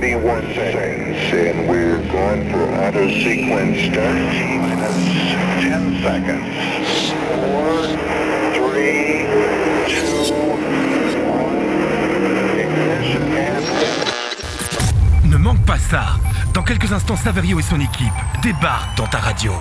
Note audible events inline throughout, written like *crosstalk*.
31 seconds, and we're going for auto sequence start. Minus 10 seconds. 4, 3, 2, 1. Ignition and... Ne manque pas ça. Dans quelques instants, Saverio et son équipe débarquent dans ta radio.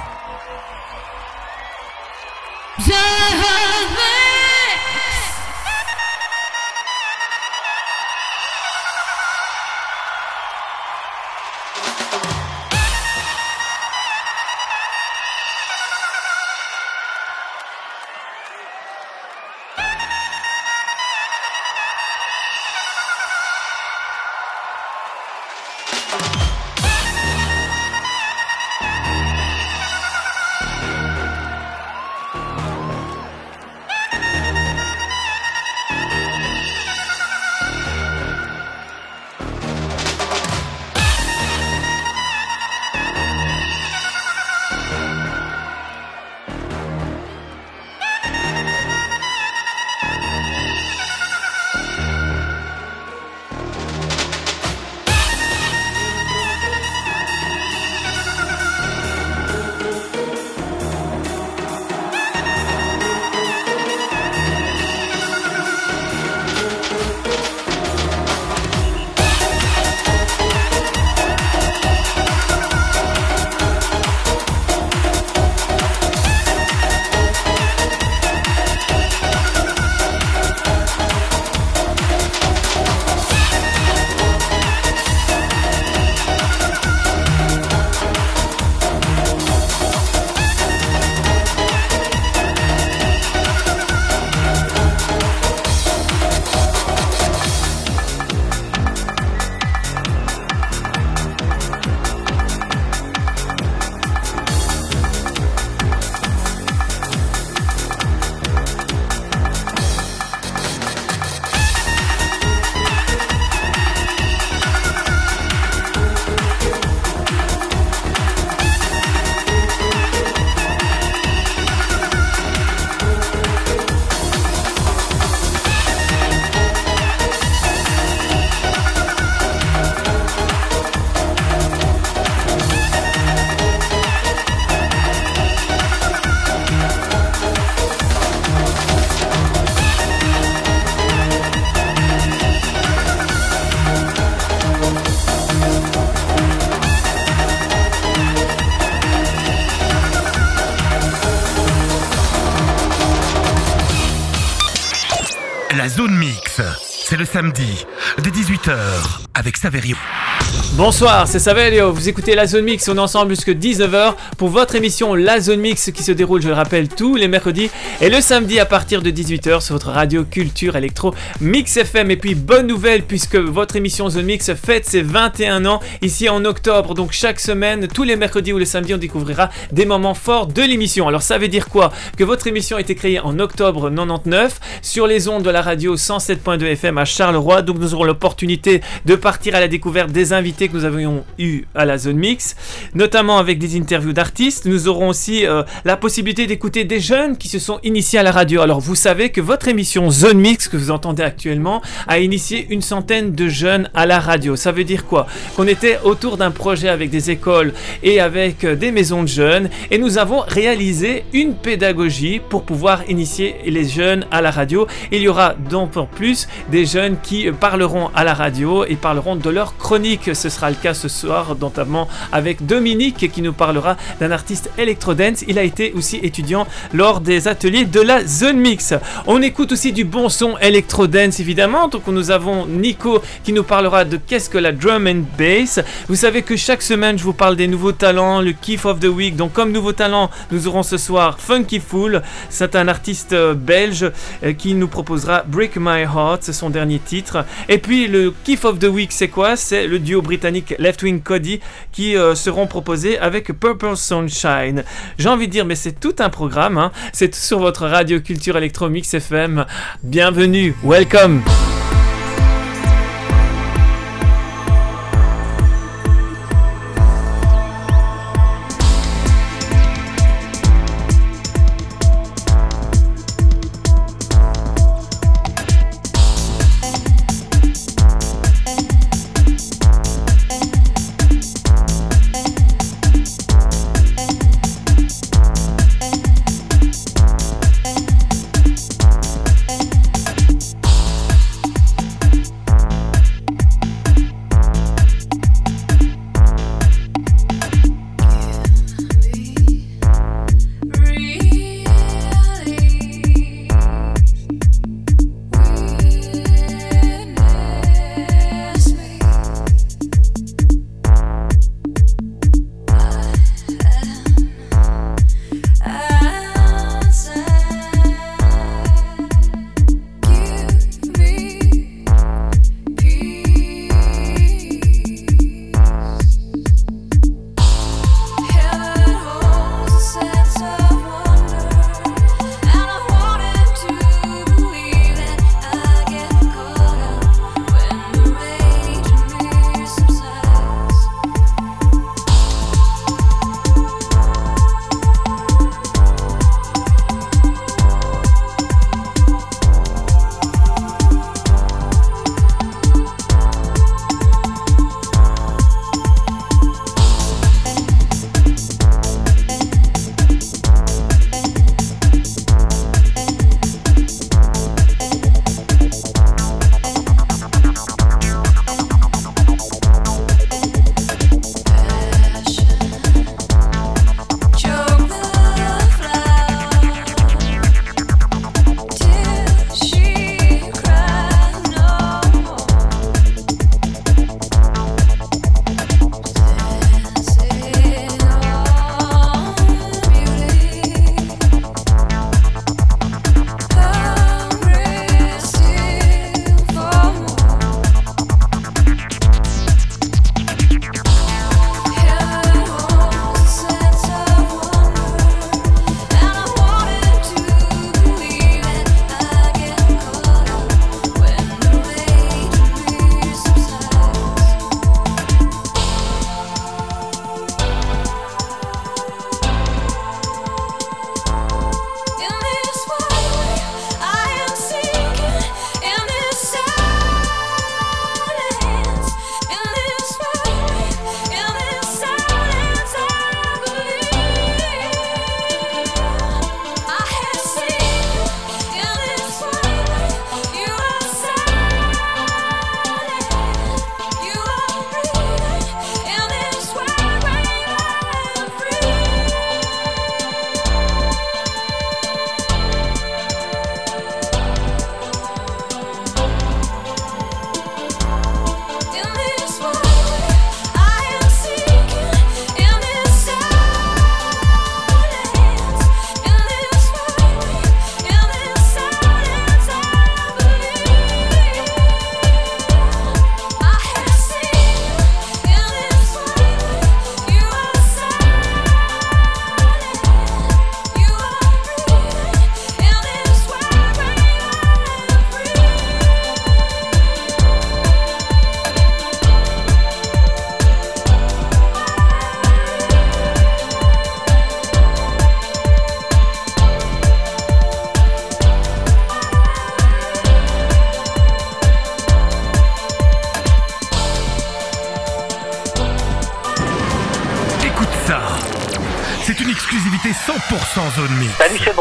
Samedi, de 18h, avec Saverio. Bonsoir, c'est Saverio, vous écoutez La Zone Mix, on est ensemble jusqu'à 19h pour votre émission La Zone Mix qui se déroule, je le rappelle, tous les mercredis et le samedi à partir de 18h sur votre radio culture électro Mix FM. Et puis bonne nouvelle puisque votre émission Zone Mix fête ses 21 ans ici en octobre, donc chaque semaine, tous les mercredis ou le samedi, on découvrira des moments forts de l'émission. Alors ça veut dire quoi? Que votre émission a été créée en octobre 99 sur les ondes de la radio 107.2 FM à Charleroi, donc nous aurons l'opportunité de partir à la découverte des invités que nous avions eu à la zone mix, notamment avec des interviews d'artistes. Nous aurons aussi euh, la possibilité d'écouter des jeunes qui se sont initiés à la radio. Alors vous savez que votre émission Zone Mix que vous entendez actuellement a initié une centaine de jeunes à la radio. Ça veut dire quoi? Qu'on était autour d'un projet avec des écoles et avec euh, des maisons de jeunes et nous avons réalisé une pédagogie pour pouvoir initier les jeunes à la radio. Il y aura donc en plus des jeunes qui parleront à la radio et parleront de leur chronique. Ce sera le cas ce soir, notamment avec Dominique qui nous parlera d'un artiste électro-dance. Il a été aussi étudiant lors des ateliers de la Zone Mix. On écoute aussi du bon son électro-dance évidemment. Donc nous avons Nico qui nous parlera de qu'est-ce que la drum and bass. Vous savez que chaque semaine je vous parle des nouveaux talents, le Kiff of the Week. Donc comme nouveau talent, nous aurons ce soir Funky Fool. C'est un artiste euh, belge euh, qui nous proposera Break My Heart, c'est son dernier titre. Et puis le Kiff of the Week, c'est quoi? C'est le duo britannique Left Wing Cody qui euh, seront proposés avec Purple Sunshine. J'ai envie de dire, mais c'est tout un programme. hein. C'est sur radio culture Electromix FM. Bienvenue, welcome.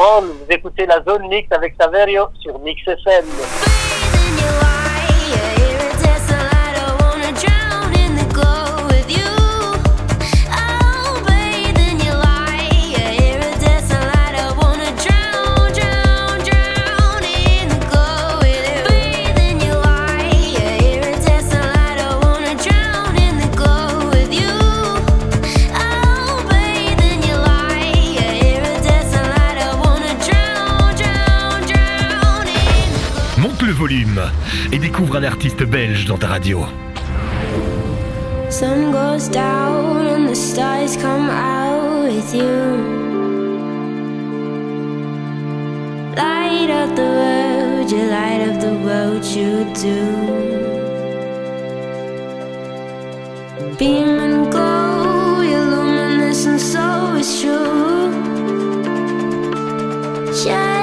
Vous écoutez la zone mixte avec Saverio sur Mix FM. et découvre un artiste belge dans ta radio. Sun goes down and the stars come out with you. Light up the world, you light up the world, you do. Beam and glow, you're luminous and so is true. Shine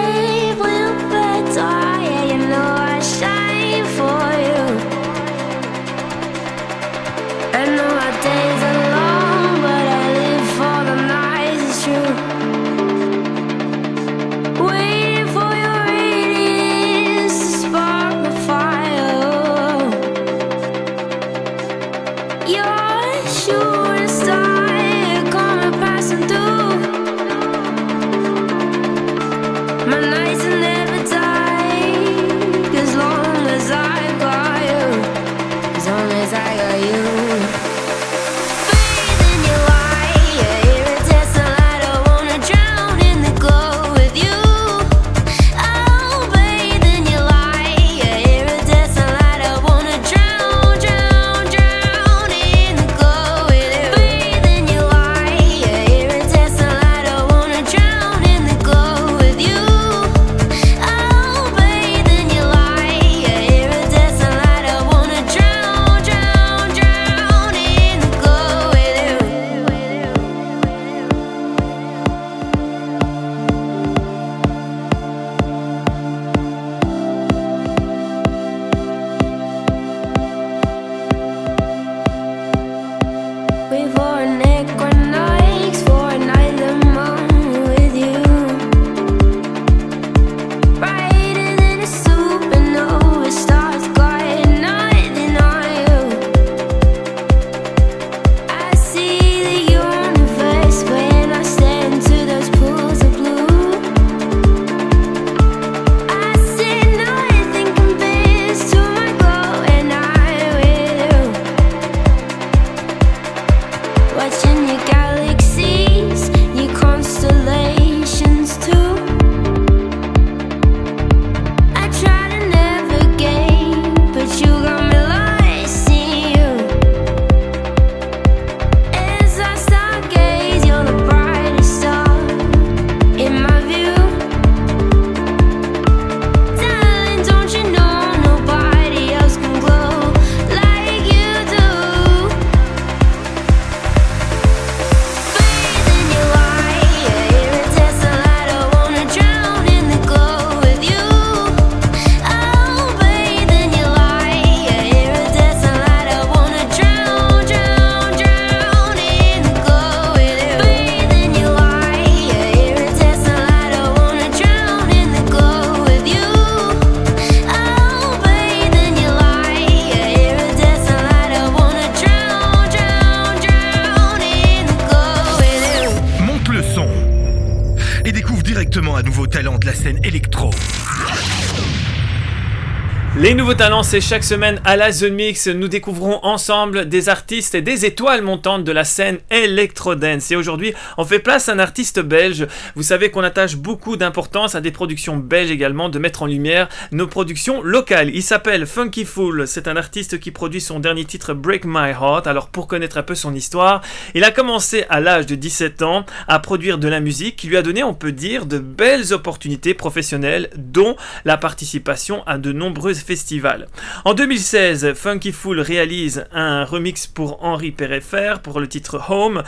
c'est chaque semaine à la The Mix, nous découvrons ensemble des artistes et des étoiles montantes de la scène électrodance. Et aujourd'hui, on fait place à un artiste belge. Vous savez qu'on attache beaucoup d'importance à des productions belges également, de mettre en lumière nos productions locales. Il s'appelle Funky Fool, c'est un artiste qui produit son dernier titre Break My Heart. Alors pour connaître un peu son histoire, il a commencé à l'âge de 17 ans à produire de la musique qui lui a donné, on peut dire, de belles opportunités professionnelles, dont la participation à de nombreux festivals. En 2016, Funky Fool réalise un remix pour Henri Péréfer pour le titre Home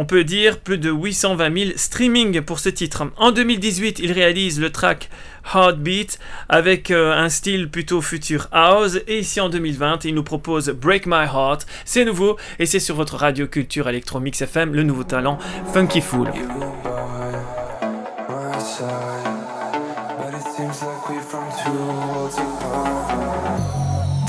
on peut dire plus de 820 000 streamings pour ce titre. En 2018, il réalise le track Heartbeat avec euh, un style plutôt future house. Et ici en 2020, il nous propose Break My Heart. C'est nouveau et c'est sur votre radio culture Electromix FM, le nouveau talent Funky Fool.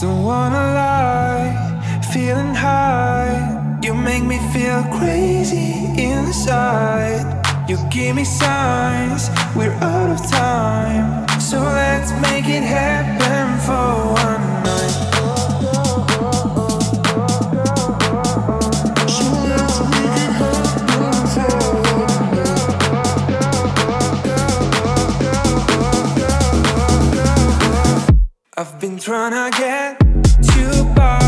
Don't wanna lie, feeling high. You make me feel crazy inside. You give me signs, we're out of time. So let's make it happen for one I've been trying to get you by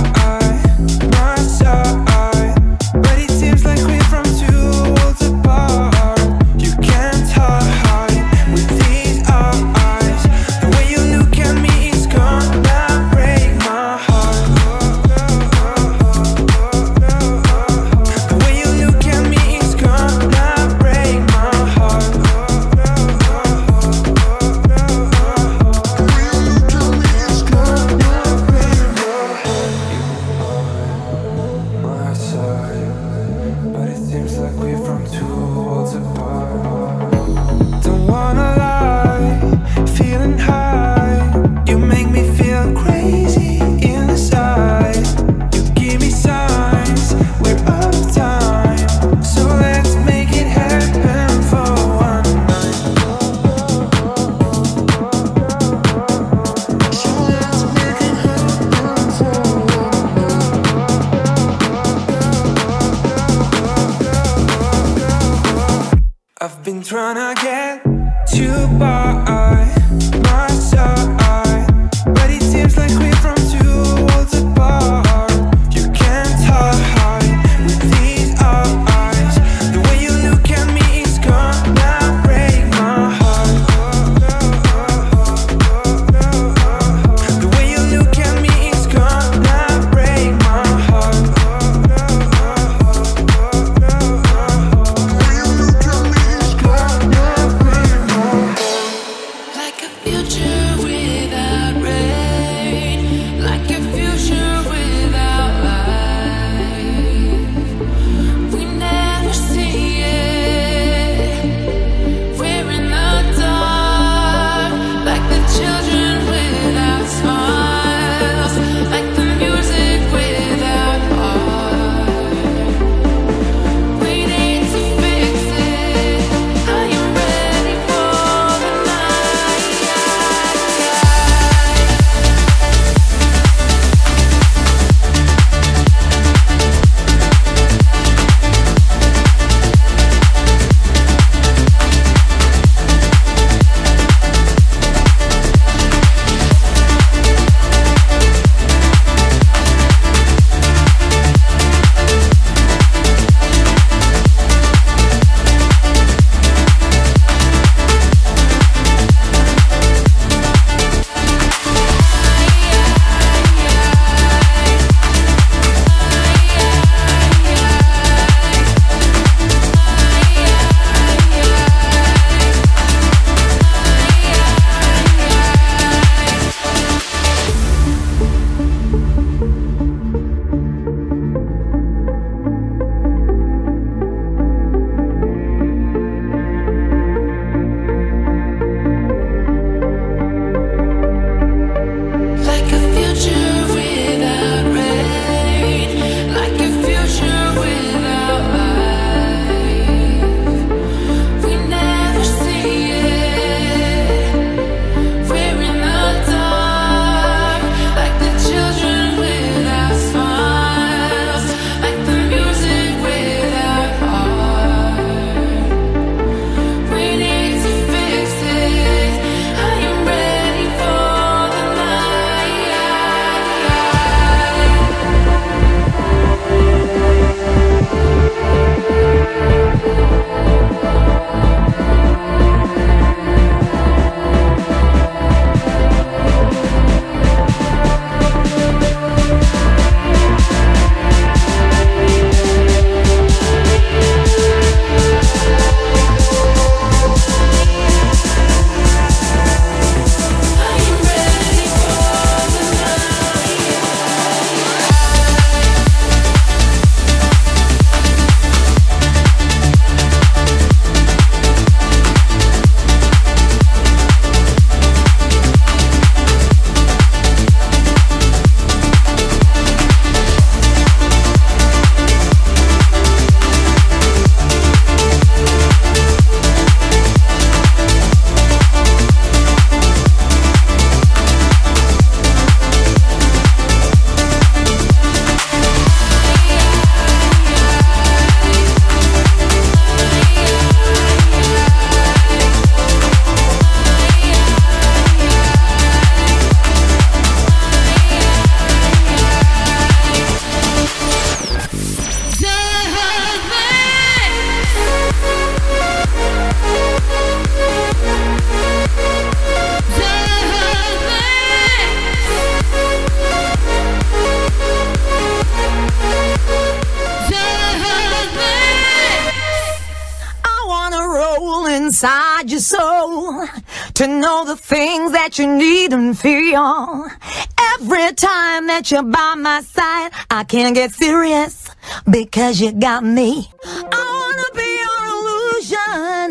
that you're by my side, I can't get serious because you got me. I wanna be your illusion.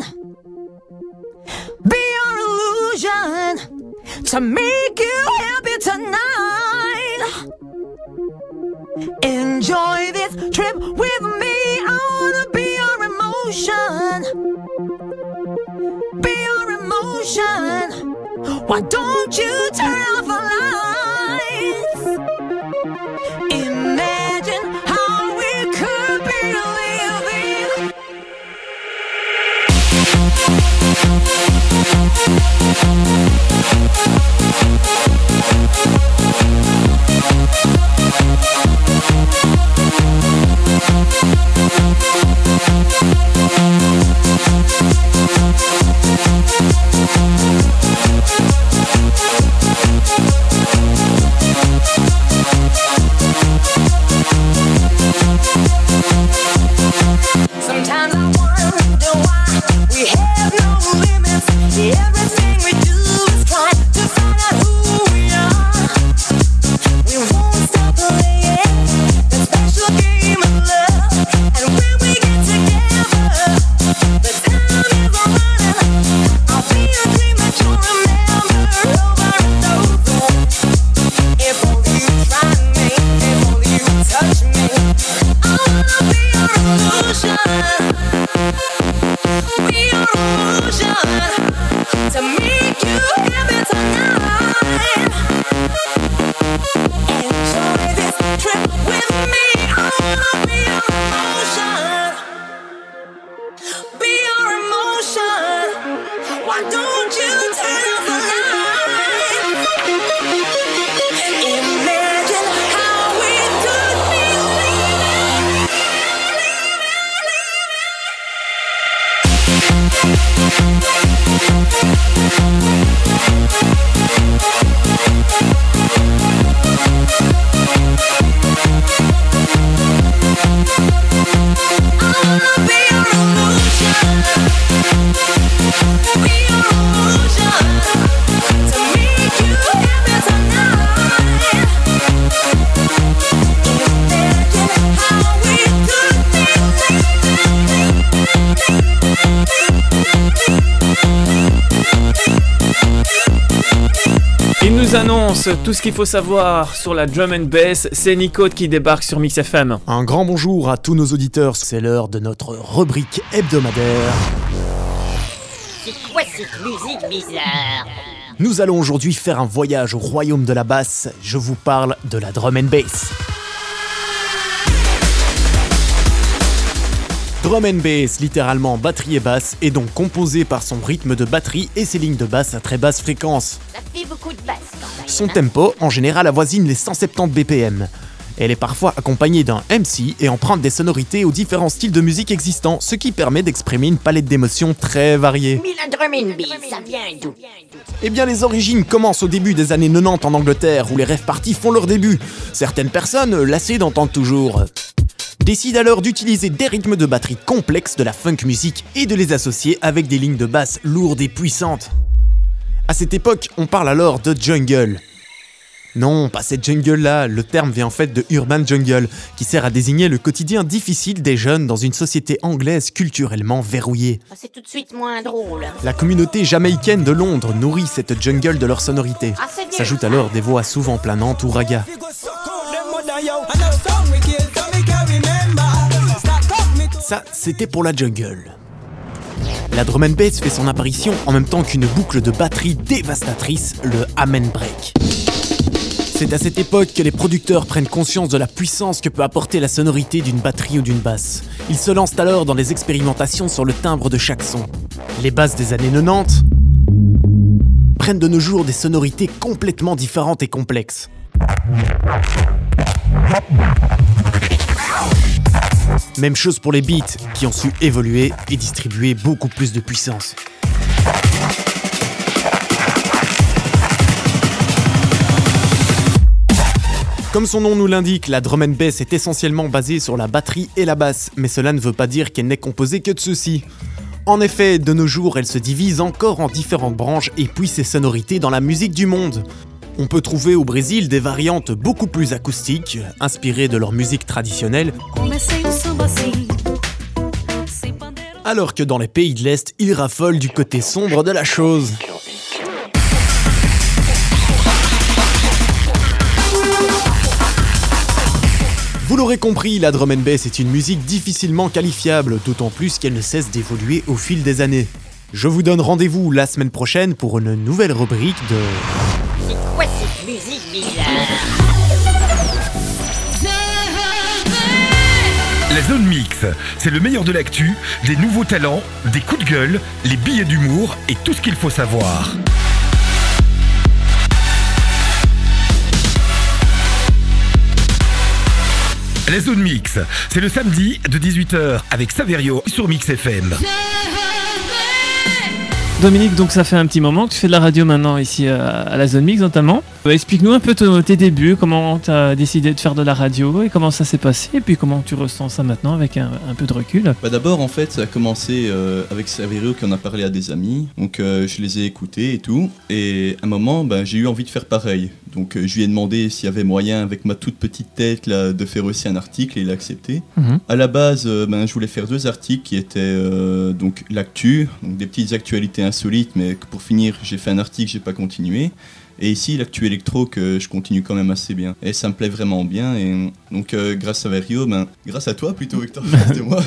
Be your illusion to make you happy tonight. Enjoy this trip with me. I wanna be your emotion. Be your emotion. Why don't you turn off the lights? Nous annonce tout ce qu'il faut savoir sur la drum and bass. C'est Nico qui débarque sur Mix FM. Un grand bonjour à tous nos auditeurs, c'est l'heure de notre rubrique hebdomadaire. C'est quoi cette musique bizarre? Nous allons aujourd'hui faire un voyage au royaume de la basse, je vous parle de la drum and bass. Drum and bass, littéralement batterie et basse, est donc composé par son rythme de batterie et ses lignes de basse à très basse fréquence. Ça fait beaucoup de basse quand même. Son hein. tempo, en général, avoisine les 170 BPM. Elle est parfois accompagnée d'un MC et emprunte des sonorités aux différents styles de musique existants, ce qui permet d'exprimer une palette d'émotions très variée. Eh bien, les origines commencent au début des années 90 en Angleterre, où les rêves parties font leur début. Certaines personnes, lassées d'entendre toujours, décident alors d'utiliser des rythmes de batterie complexes de la funk music et de les associer avec des lignes de basse lourdes et puissantes. À cette époque, on parle alors de jungle. Non, pas cette jungle-là, le terme vient en fait de urban jungle, qui sert à désigner le quotidien difficile des jeunes dans une société anglaise culturellement verrouillée. Ah, C'est tout de suite moins drôle. La communauté jamaïcaine de Londres nourrit cette jungle de leur sonorité. Ah. S'ajoutent alors des voix souvent planantes ou raga. C'était pour la jungle. La drum and bass fait son apparition en même temps qu'une boucle de batterie dévastatrice, le amen break. C'est à cette époque que les producteurs prennent conscience de la puissance que peut apporter la sonorité d'une batterie ou d'une basse. Ils se lancent alors dans les expérimentations sur le timbre de chaque son. Les basses des années 90 prennent de nos jours des sonorités complètement différentes et complexes. Même chose pour les beats, qui ont su évoluer et distribuer beaucoup plus de puissance. Comme son nom nous l'indique, la drum and bass est essentiellement basée sur la batterie et la basse, mais cela ne veut pas dire qu'elle n'est composée que de ceci. En effet, de nos jours, elle se divise encore en différentes branches et puis ses sonorités dans la musique du monde. On peut trouver au Brésil des variantes beaucoup plus acoustiques, inspirées de leur musique traditionnelle, alors que dans les pays de l'Est, ils raffolent du côté sombre de la chose. Vous l'aurez compris, la drum and bass est une musique difficilement qualifiable, d'autant plus qu'elle ne cesse d'évoluer au fil des années. Je vous donne rendez-vous la semaine prochaine pour une nouvelle rubrique de... C'est quoi cette musique bizarre La zone mix, c'est le meilleur de l'actu, des nouveaux talents, des coups de gueule, les billets d'humour et tout ce qu'il faut savoir. La zone mix, c'est le samedi de 18h avec Saverio sur Mix FM. Dominique, donc ça fait un petit moment que tu fais de la radio maintenant ici à, à la Zone Mix notamment. Euh, Explique-nous un peu ton- tes débuts, comment tu as décidé de faire de la radio et comment ça s'est passé et puis comment tu ressens ça maintenant avec un, un peu de recul. Bah d'abord en fait ça a commencé euh, avec Saverio qui en a parlé à des amis, donc euh, je les ai écoutés et tout, et à un moment bah, j'ai eu envie de faire pareil, donc euh, je lui ai demandé s'il y avait moyen avec ma toute petite tête là de faire aussi un article et il a accepté. Mhm. À la base euh, ben, je voulais faire deux articles qui étaient euh, donc l'actu, donc des petites actualités insolites, mais pour finir j'ai fait un article j'ai pas continué. Et ici, l'actu électro que je continue quand même assez bien. Et ça me plaît vraiment bien. Et donc, euh, grâce à Verio, ben, grâce à toi plutôt, de *laughs* moi,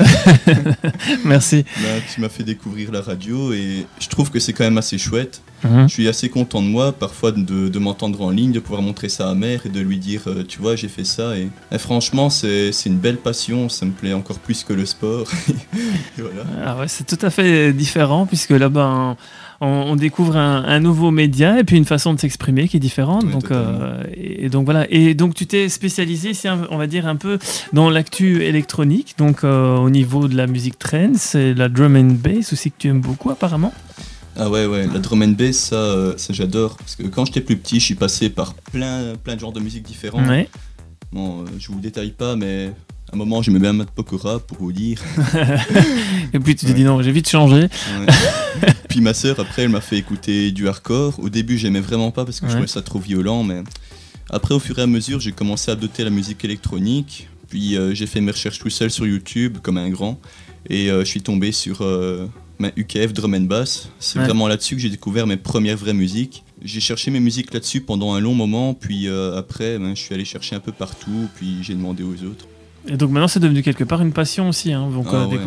*laughs* Merci. bah, tu m'as fait découvrir la radio et je trouve que c'est quand même assez chouette. Mhm. Je suis assez content de moi, parfois de, de m'entendre en ligne, de pouvoir montrer ça à mère et de lui dire, euh, tu vois, j'ai fait ça. Et, et franchement, c'est c'est une belle passion, ça me plaît encore plus que le sport. *laughs* Voilà. Ah ouais, c'est tout à fait différent puisque là, ben, on, on découvre un, un nouveau média et puis une façon de s'exprimer qui est différente. Oui, donc, euh, et, donc voilà. Et donc tu t'es spécialisé, on va dire un peu dans l'actu électronique, donc euh, au niveau de la musique trance et la drum and bass aussi que tu aimes beaucoup apparemment. Ah ouais, ouais, la drum and bass, ça, euh, ça j'adore. Parce que quand j'étais plus petit, je suis passé par plein, plein de genres de musique différents. Ouais. Bon, euh, je vous détaille pas, mais à un moment, j'aimais bien mettre Pokora pour vous dire. *laughs* Et puis tu t'es dit non, j'ai vite changé. Ouais. Puis ma sœur, après, elle m'a fait écouter du hardcore. Au début, j'aimais vraiment pas parce que je trouvais ça trop violent, mais après, au fur et à mesure, j'ai commencé à adopter la musique électronique. Puis euh, j'ai fait mes recherches tout seul sur YouTube, comme un grand, et euh, je suis tombé sur euh, ma UKF Drum and Bass. C'est Ouais. vraiment là-dessus que j'ai découvert mes premières vraies musiques. J'ai cherché mes musiques là-dessus pendant un long moment, puis après, ben, je suis allé chercher un peu partout, puis j'ai demandé aux autres. Et donc maintenant c'est devenu quelque part une passion aussi. Hein, donc, Ah ouais.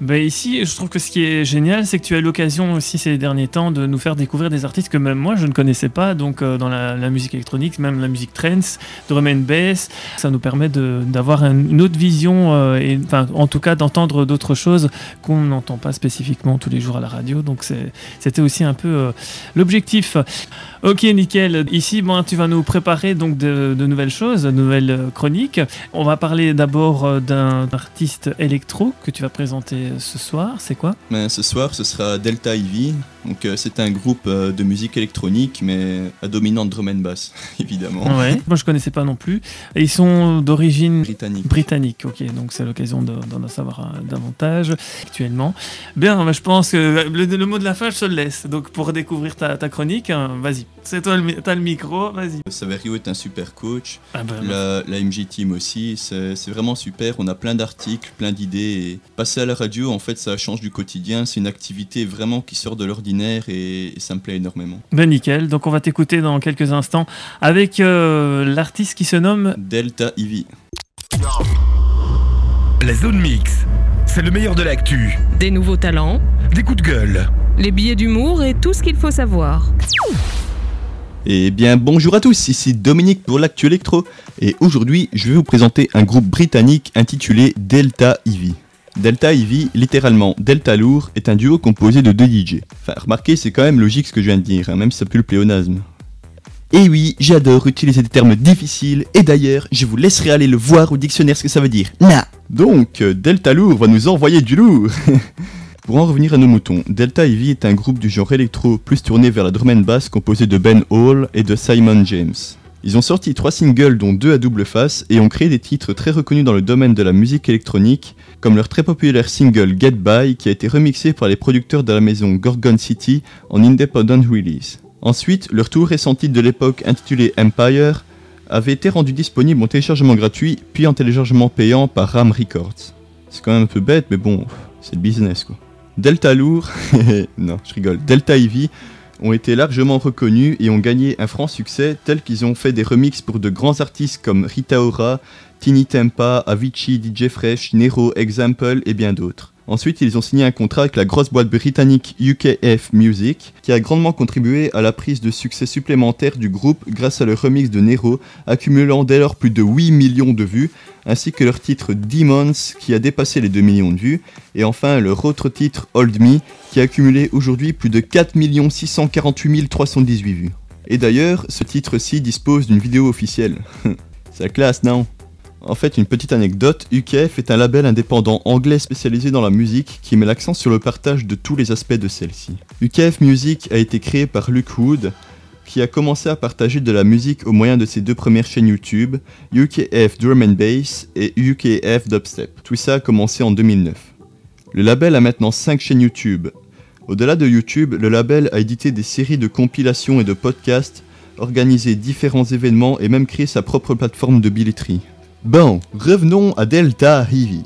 Ben, ici, je trouve que ce qui est génial, c'est que tu as l'occasion aussi ces derniers temps de nous faire découvrir des artistes que même moi je ne connaissais pas, donc euh, dans la, musique électronique, même la musique trance, drum and bass. Ça nous permet d'avoir un- une autre vision, euh, et, enfin, en tout cas d'entendre d'autres choses qu'on n'entend pas spécifiquement tous les jours à la radio. Donc c'était aussi un peu euh, l'objectif. Ok, nickel. Ici, bon, tu vas nous préparer donc de, nouvelles choses, de nouvelles euh, chroniques. On va parler d'abord euh, d'un artiste électro que tu vas présenter euh, ce soir. C'est quoi? Ben, ce soir, ce sera Delta Ivy. Donc, euh, c'est un groupe euh, de musique électronique, mais à dominante drum and bass, *laughs* évidemment. Ouais. *laughs* Moi, je connaissais pas non plus. Et ils sont d'origine Britannique. britannique. Ok, donc c'est l'occasion de- d'en savoir euh, davantage actuellement. Bien, ben, je pense que le, le mot de la fin, je te le laisse. Donc pour découvrir ta, ta chronique, hein, vas-y. C'est toi, t'as le micro. Vas-y. Saverio est un super coach. Ah ben, La, la MJ Team aussi, c'est vraiment super. On a plein d'articles, plein d'idées. Passer à la radio, en fait, ça change du quotidien. C'est une activité vraiment qui sort de l'ordinaire et, et ça me plaît énormément. Ben nickel, donc on va t'écouter dans quelques instants avec euh, l'artiste qui se nomme Delta Ivy. La zone mix, c'est le meilleur de l'actu, Des nouveaux talents, des coups de gueule. les billets d'humour et tout ce qu'il faut savoir. Eh bien, bonjour à tous, ici Dominique pour l'actu électro. Et aujourd'hui, je vais vous présenter un groupe britannique intitulé Delta Ivy. Delta Ivy, littéralement Delta Lourd, est un duo composé de deux DJ. Enfin, remarquez, c'est quand même logique ce que je viens de dire, hein, même si ça pue le pléonasme. Et oui, j'adore utiliser des termes difficiles, et d'ailleurs, je vous laisserai aller le voir au dictionnaire ce que ça veut dire. Na Donc, euh, Delta Lourd va nous envoyer du lourd *laughs* Pour en revenir à nos moutons, Delta Ivy est un groupe du genre électro plus tourné vers la drum and bass composé de Ben Hall et de Simon James. Ils ont sorti trois singles dont deux à double face et ont créé des titres très reconnus dans le domaine de la musique électronique, comme leur très populaire single Get By qui a été remixé par les producteurs de la maison Gorgon City en independent release. Ensuite, leur tout récent titre de l'époque intitulé Empire avait été rendu disponible en téléchargement gratuit puis en téléchargement payant par Ram Records. C'est quand même un peu bête mais bon, c'est le business quoi. Delta Lourd, *laughs* non je rigole, Delta Ivy ont été largement reconnus et ont gagné un franc succès tel qu'ils ont fait des remixes pour de grands artistes comme Rita Ora, Tini Tempa, Avicii, DJ Fresh, Nero, Example et bien d'autres. Ensuite, ils ont signé un contrat avec la grosse boîte britannique UKF Music, qui a grandement contribué à la prise de succès supplémentaire du groupe grâce à leur remix de Nero, accumulant dès lors plus de 8 millions de vues, ainsi que leur titre Demons, qui a dépassé les 2 millions de vues, et enfin leur autre titre Hold Me, qui a accumulé aujourd'hui plus de 4 648 318 vues. Et d'ailleurs, ce titre-ci dispose d'une vidéo officielle. *laughs* La classe, non? En fait, une petite anecdote, UKF est un label indépendant anglais spécialisé dans la musique qui met l'accent sur le partage de tous les aspects de celle-ci. UKF Music a été créé par Luke Wood, qui a commencé à partager de la musique au moyen de ses deux premières chaînes YouTube, UKF Drum Bass et UKF Dubstep. Tout ça a commencé en 2009. Le label a maintenant 5 chaînes YouTube. Au-delà de YouTube, le label a édité des séries de compilations et de podcasts, organisé différents événements et même créé sa propre plateforme de billetterie. Bon, revenons à Delta Heavy,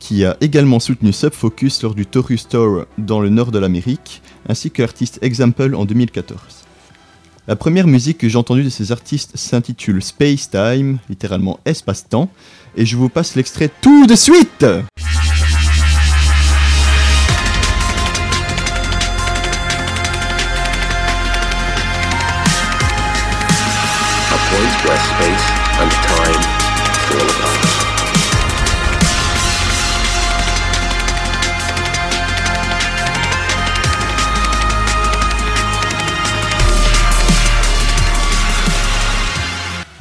qui a également soutenu Subfocus lors du Taurus Tour dans le nord de l'Amérique, ainsi que l'artiste Example en 2014. La première musique que j'ai entendue de ces artistes s'intitule Space Time, littéralement espace-temps, et je vous passe l'extrait tout de suite space and time.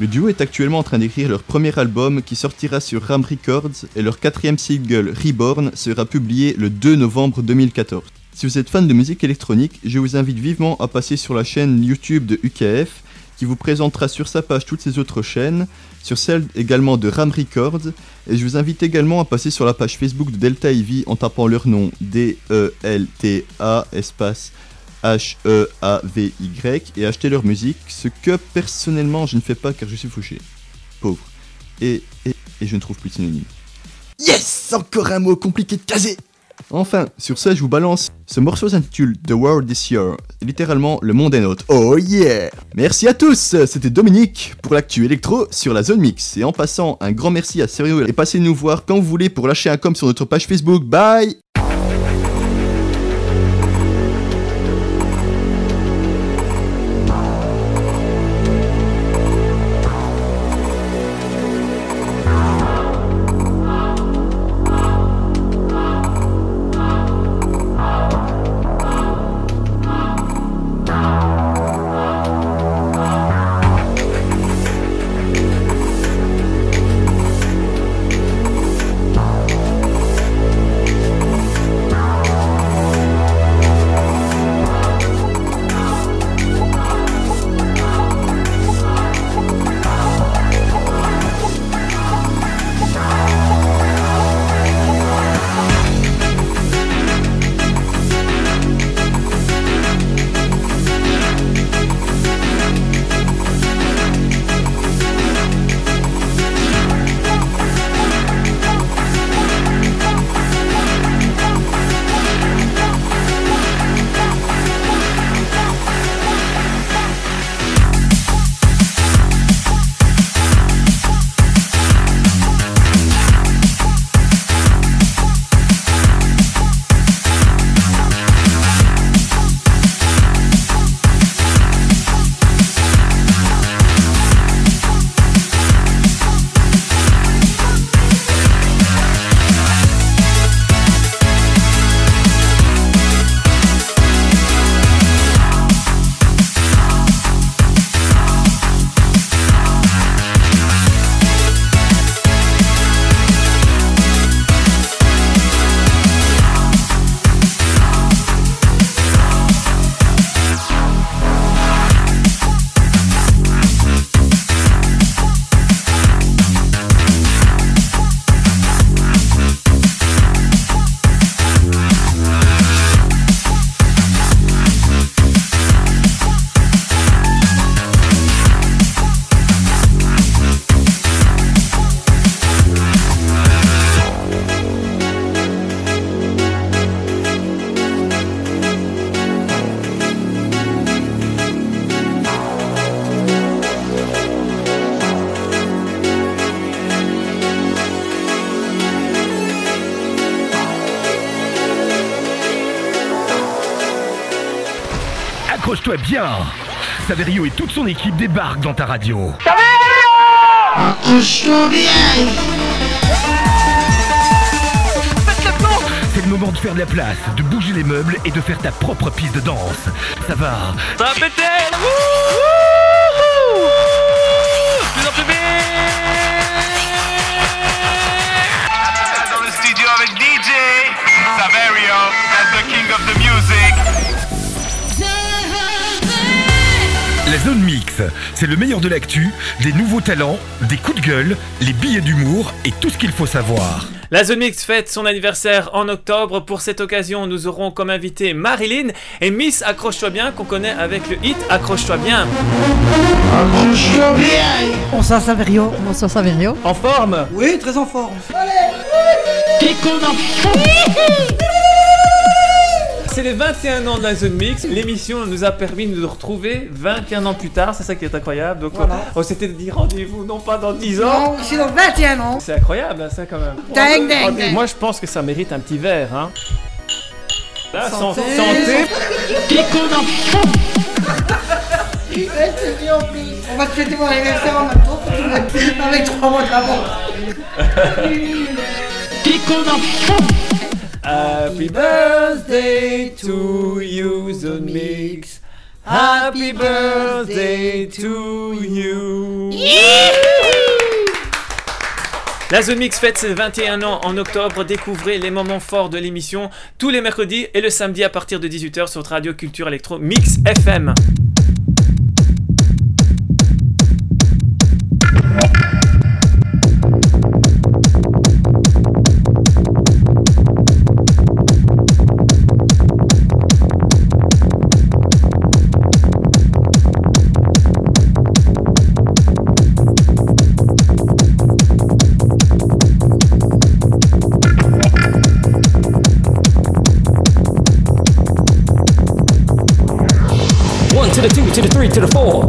Le duo est actuellement en train d'écrire leur premier album qui sortira sur Ram Records et leur quatrième single Reborn sera publié le 2 novembre 2014. Si vous êtes fan de musique électronique, je vous invite vivement à passer sur la chaîne YouTube de UKF qui vous présentera sur sa page toutes ses autres chaînes, sur celle également de Ram Records, et je vous invite également à passer sur la page Facebook de Delta Ivy en tapant leur nom D-E-L-T-A espace H-E-A-V-Y et acheter leur musique, ce que personnellement je ne fais pas car je suis fauché. Pauvre. Et, et, et je ne trouve plus de synonyme. Yes Encore un mot compliqué de caser Enfin, sur ce, je vous balance. Ce morceau s'intitule The World This Year, littéralement le monde est nôtre. Oh yeah Merci à tous, c'était Dominique pour l'actu électro sur la zone mix. Et en passant, un grand merci à Serio et passez nous voir quand vous voulez pour lâcher un com sur notre page Facebook. Bye Bien Saverio et toute son équipe débarquent dans ta radio. C'est le moment de faire de la place, de bouger les meubles et de faire ta propre piste de danse. Ça va Ça va péter Plus en plus vite Dans le studio avec DJ Saverio, that's the king of the music. Zone mix, c'est le meilleur de l'actu, des nouveaux talents, des coups de gueule, les billets d'humour et tout ce qu'il faut savoir. La Zone Mix fête son anniversaire en octobre. Pour cette occasion, nous aurons comme invité Marilyn et Miss Accroche-toi bien qu'on connaît avec le hit Accroche-toi bien. Bonsoir Saverio. Bonsoir Saverio. En forme? Oui, très en forme. C'est les 21 ans de la Zone Mix. L'émission nous a permis de nous retrouver 21 ans plus tard. C'est ça qui est incroyable. Donc, Voilà. on s'était dit rendez-vous non pas dans 10 ans. Non, c'est dans 21 ans. C'est incroyable, hein, ça quand même. Ding, ding, ding. Moi, je pense que ça mérite un petit verre. Hein. Là, Santé. santé. santé. On va te fêter mon anniversaire en même temps. Avec trois mois d'avance. *laughs* Happy birthday to you, Zone Mix. Happy birthday to you. La Zone Mix fête ses 21 ans en octobre. Découvrez les moments forts de l'émission tous les mercredis et le samedi à partir de 18h sur radio Culture Electro Mix FM. To the three to the four.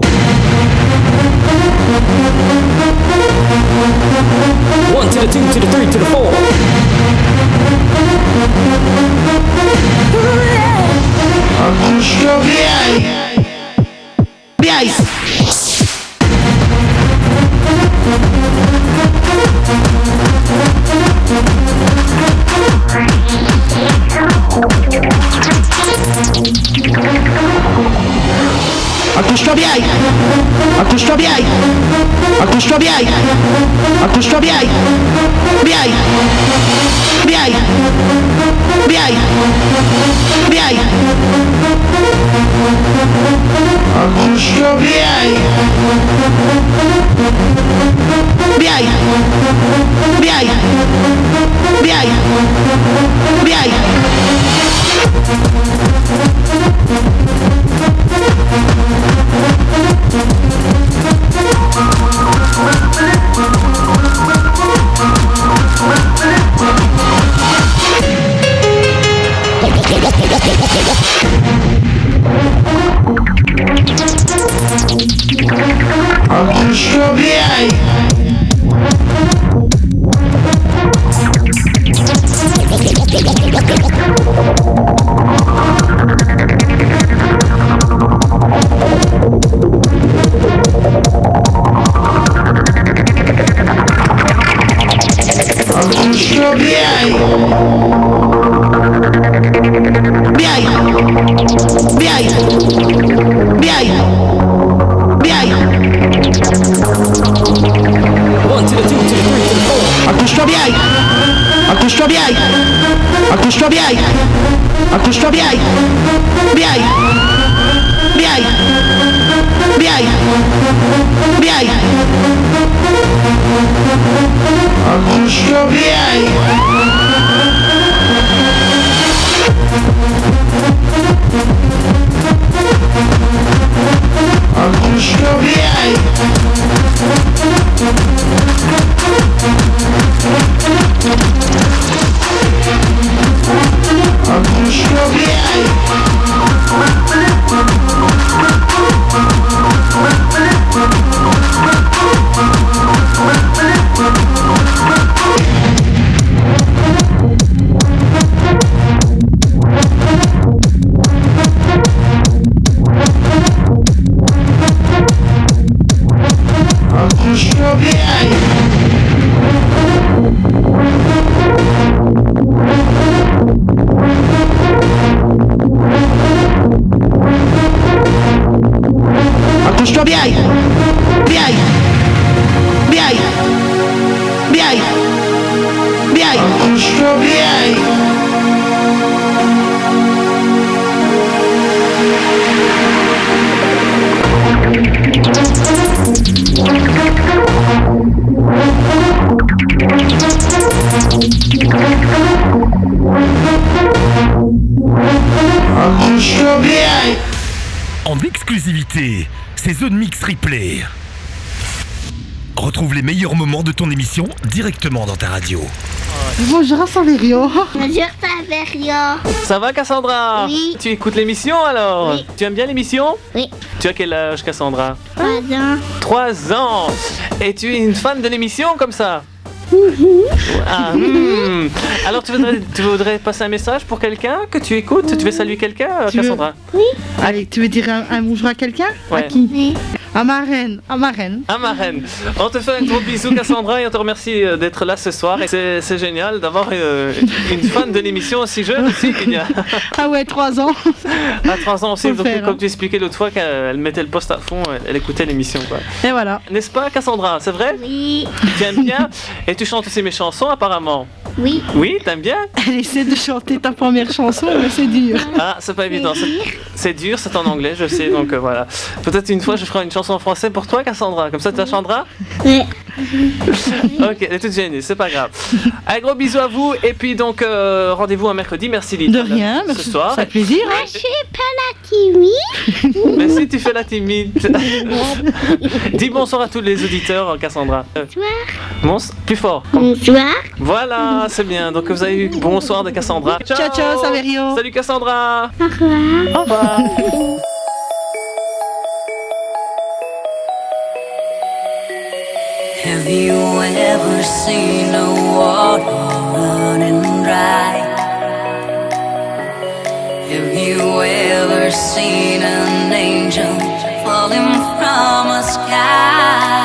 One to the two to the three to the four. Accroche-toi bien Accroche-toi bien Accroche-toi bien Accroche-toi bien Bien Bien Bien Bien Accroche-toi bien Bien Bien Bien Bien Accroche-toi bien Accroche-toi directement dans ta radio. Bonjour Saverio. Bonjour Saverio. Ça va Cassandra Oui. Tu écoutes l'émission alors Oui. Tu aimes bien l'émission Oui. Tu as quel âge Cassandra Trois ans. 3 ans Et tu es une fan de l'émission comme ça Ah, hmm. Alors tu voudrais, tu voudrais passer un message pour quelqu'un que tu écoutes? Tu veux saluer quelqu'un euh, Tu veux- Cassandra? Allez, tu veux dire un, un bonjour à quelqu'un? À Ouais. qui? Oui. À ma reine. À ma reine. Ah ma reine, on te fait un gros bisou Cassandra et on te remercie euh, d'être là ce soir. Et c'est génial d'avoir euh, une fan de l'émission aussi jeune aussi. Il y a *laughs* Ah ouais, 3 ans. à 3 ans aussi. Donc, faire, comme hein. tu expliquais l'autre fois qu'elle mettait le poste à fond, elle, elle écoutait l'émission. Et voilà. N'est-ce pas Cassandra? C'est vrai? Oui. Tu aimes bien? Et tu chantes aussi mes chansons apparemment Oui. Oui, t'aimes bien? Elle essaie de chanter ta première chanson, mais c'est dur. Ah, c'est pas évident. c'est- C'est dur, c'est en anglais, je sais. Donc euh, voilà. Peut-être une fois je ferai une chanson en français pour toi Cassandra. Comme ça tu la chanteras Oui. *laughs* Ok, elle est toute gênée, c'est pas grave. Un gros bisou à vous et puis donc euh, rendez-vous un mercredi. Merci Lydie. De rien, Ce merci. soir. Ça fait plaisir. Moi, je suis pas la timide. Mais si tu fais la timide. *laughs* Dis bonsoir à tous les auditeurs, Cassandra. Bonsoir. Bons- plus fort. Bonsoir. Voilà, c'est bien. Donc vous avez eu bonsoir de Cassandra. Ciao, ciao, Saverio. Salut Cassandra. Au revoir. Au revoir. Have you ever seen a water running dry? Have you ever seen an angel falling from a sky?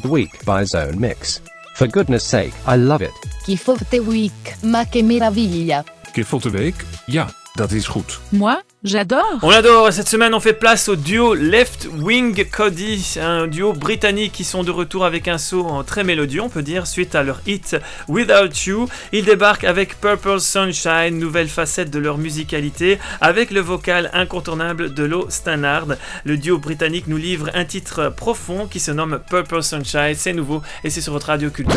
Of the Week by Zone Mix. For goodness sake, I love it. Of the Week, ma che meraviglia. Gif of the Week? Ja, dat is goed. Moi, j'adore. On l'adore. Cette semaine, on fait place au duo Left Wing Cody, un duo britannique qui sont de retour avec un saut en très mélodieux, on peut dire, suite à leur hit Without You. Ils débarquent avec Purple Sunshine, nouvelle facette de leur musicalité, avec le vocal incontournable de Lo Stannard. Le duo britannique nous livre un titre profond qui se nomme Purple Sunshine. C'est nouveau et c'est sur votre radio culture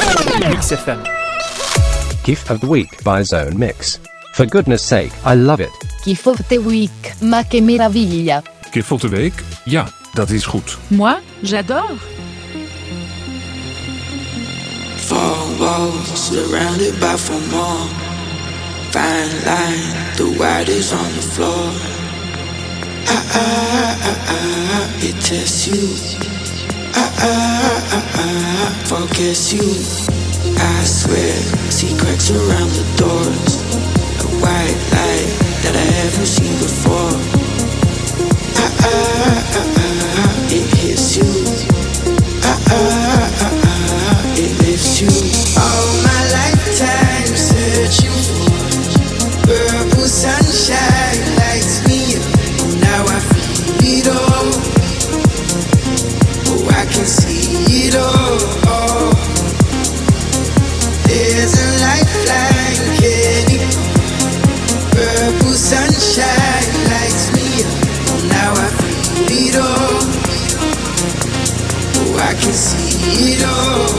XFM. GIF of the Week by Zone Mix. For goodness sake, I love it. Gift of the Week, ma che meraviglia. Gif of the Week? Ja, dat is goed. Moi, j'adore. Four walls surrounded by four more. Fine line, the white is on the floor. Ah ah ah ah, it tests you. Ah ah ah ah, focus you. I swear, see cracks around the doors. White light that I haven't seen before. Ah ah ah ah, it hits you. Ah ah ah ah, ah it lifts you. All you know.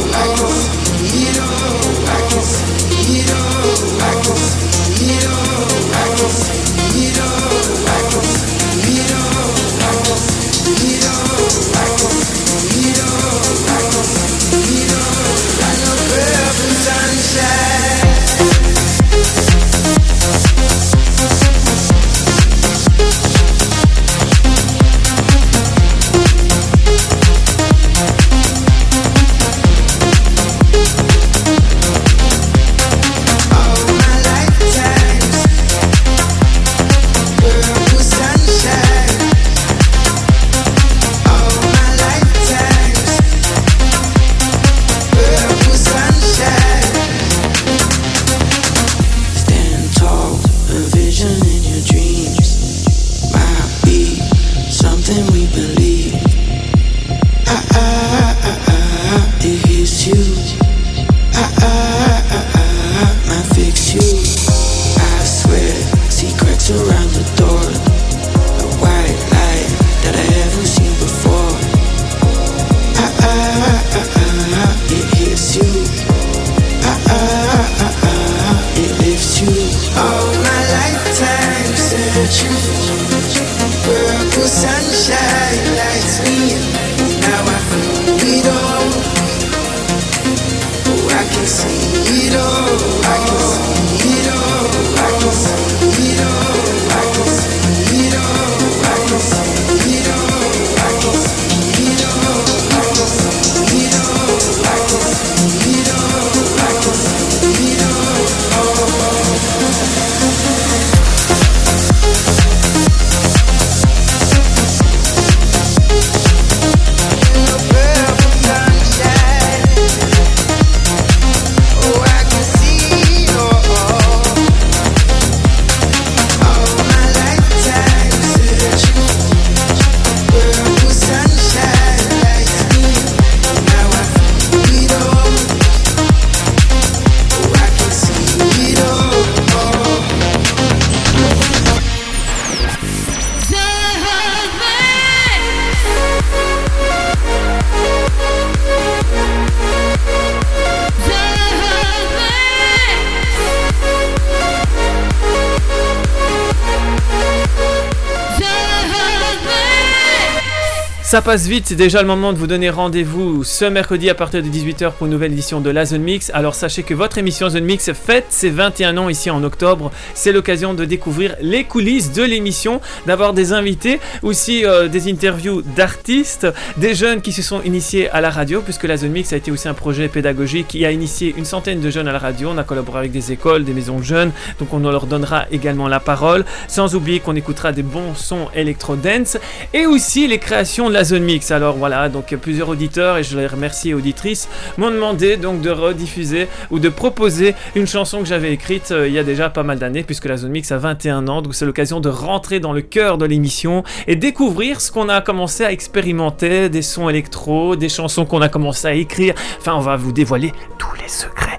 Ça passe vite, déjà le moment de vous donner rendez-vous ce mercredi à partir de 18h pour une nouvelle édition de la Zone Mix. Alors sachez que votre émission Zone Mix fête ses 21 ans ici en octobre. C'est l'occasion de découvrir les coulisses de l'émission, d'avoir des invités, aussi euh, des interviews d'artistes, des jeunes qui se sont initiés à la radio, puisque la Zone Mix a été aussi un projet pédagogique qui a initié une centaine de jeunes à la radio. On a collaboré avec des écoles, des maisons jeunes, donc on leur donnera également la parole. Sans oublier qu'on écoutera des bons sons électro-dance et aussi les créations de la zone mix. Alors voilà, donc euh, plusieurs auditeurs et je les remercie auditrices m'ont demandé donc de rediffuser ou de proposer une chanson que j'avais écrite euh, il y a déjà pas mal d'années puisque la zone mix a 21 ans. Donc c'est l'occasion de rentrer dans le cœur de l'émission et découvrir ce qu'on a commencé à expérimenter, des sons électro, des chansons qu'on a commencé à écrire. Enfin, on va vous dévoiler tous les secrets.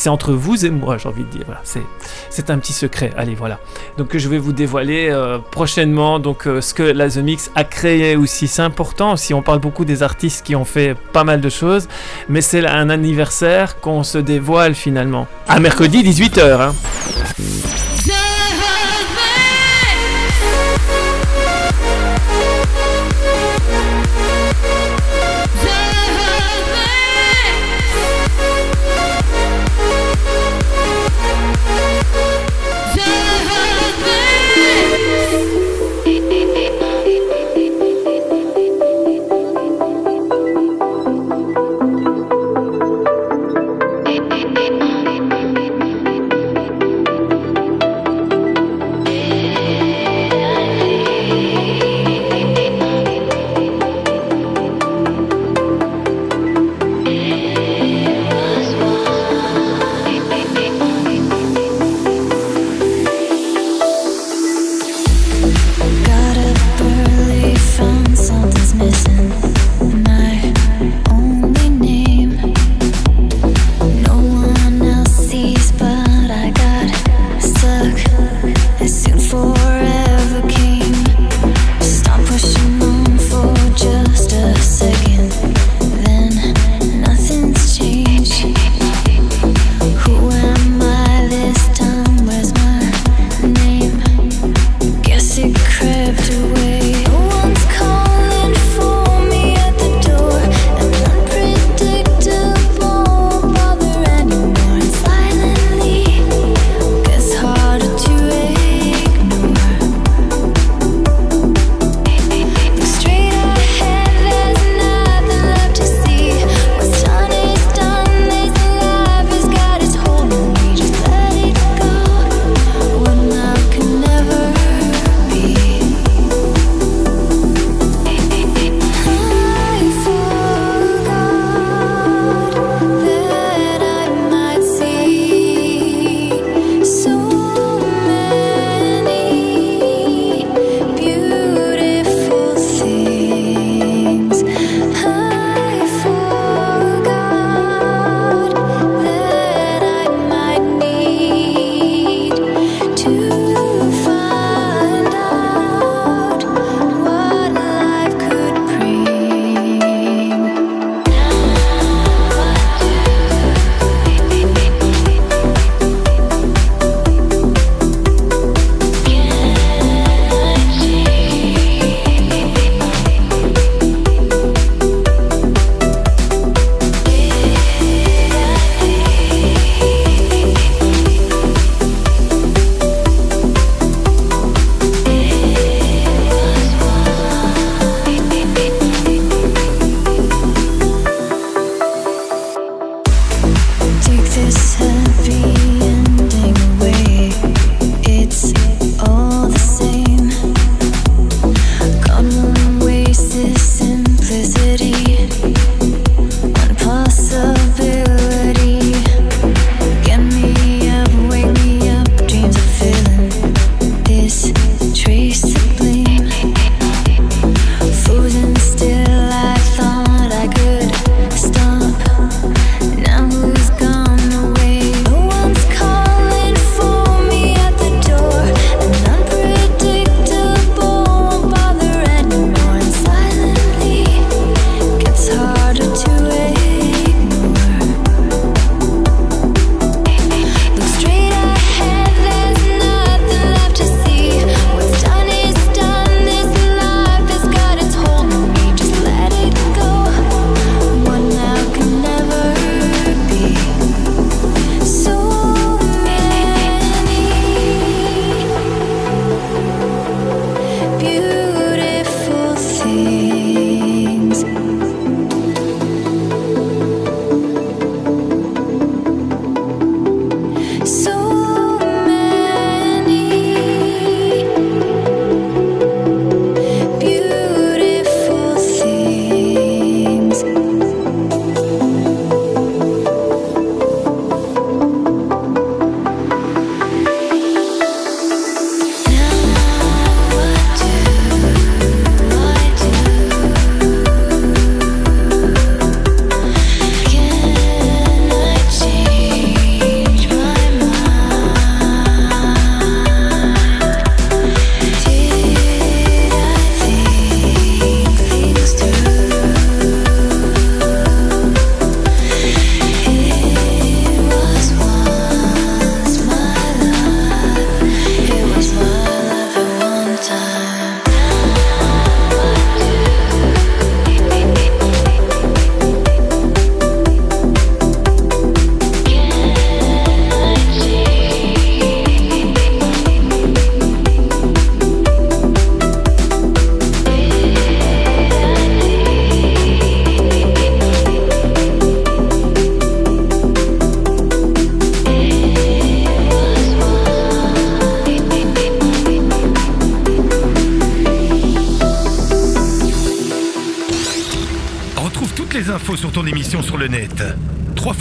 C'est entre vous et moi, j'ai envie de dire. C'est un petit secret. Allez, voilà. Donc je vais vous dévoiler euh, prochainement donc euh, ce que la The Mix a créé aussi. C'est important. Si on parle beaucoup des artistes qui ont fait pas mal de choses, mais c'est un anniversaire qu'on se dévoile finalement. À mercredi 18h. Hein.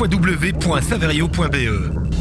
www.saverio.be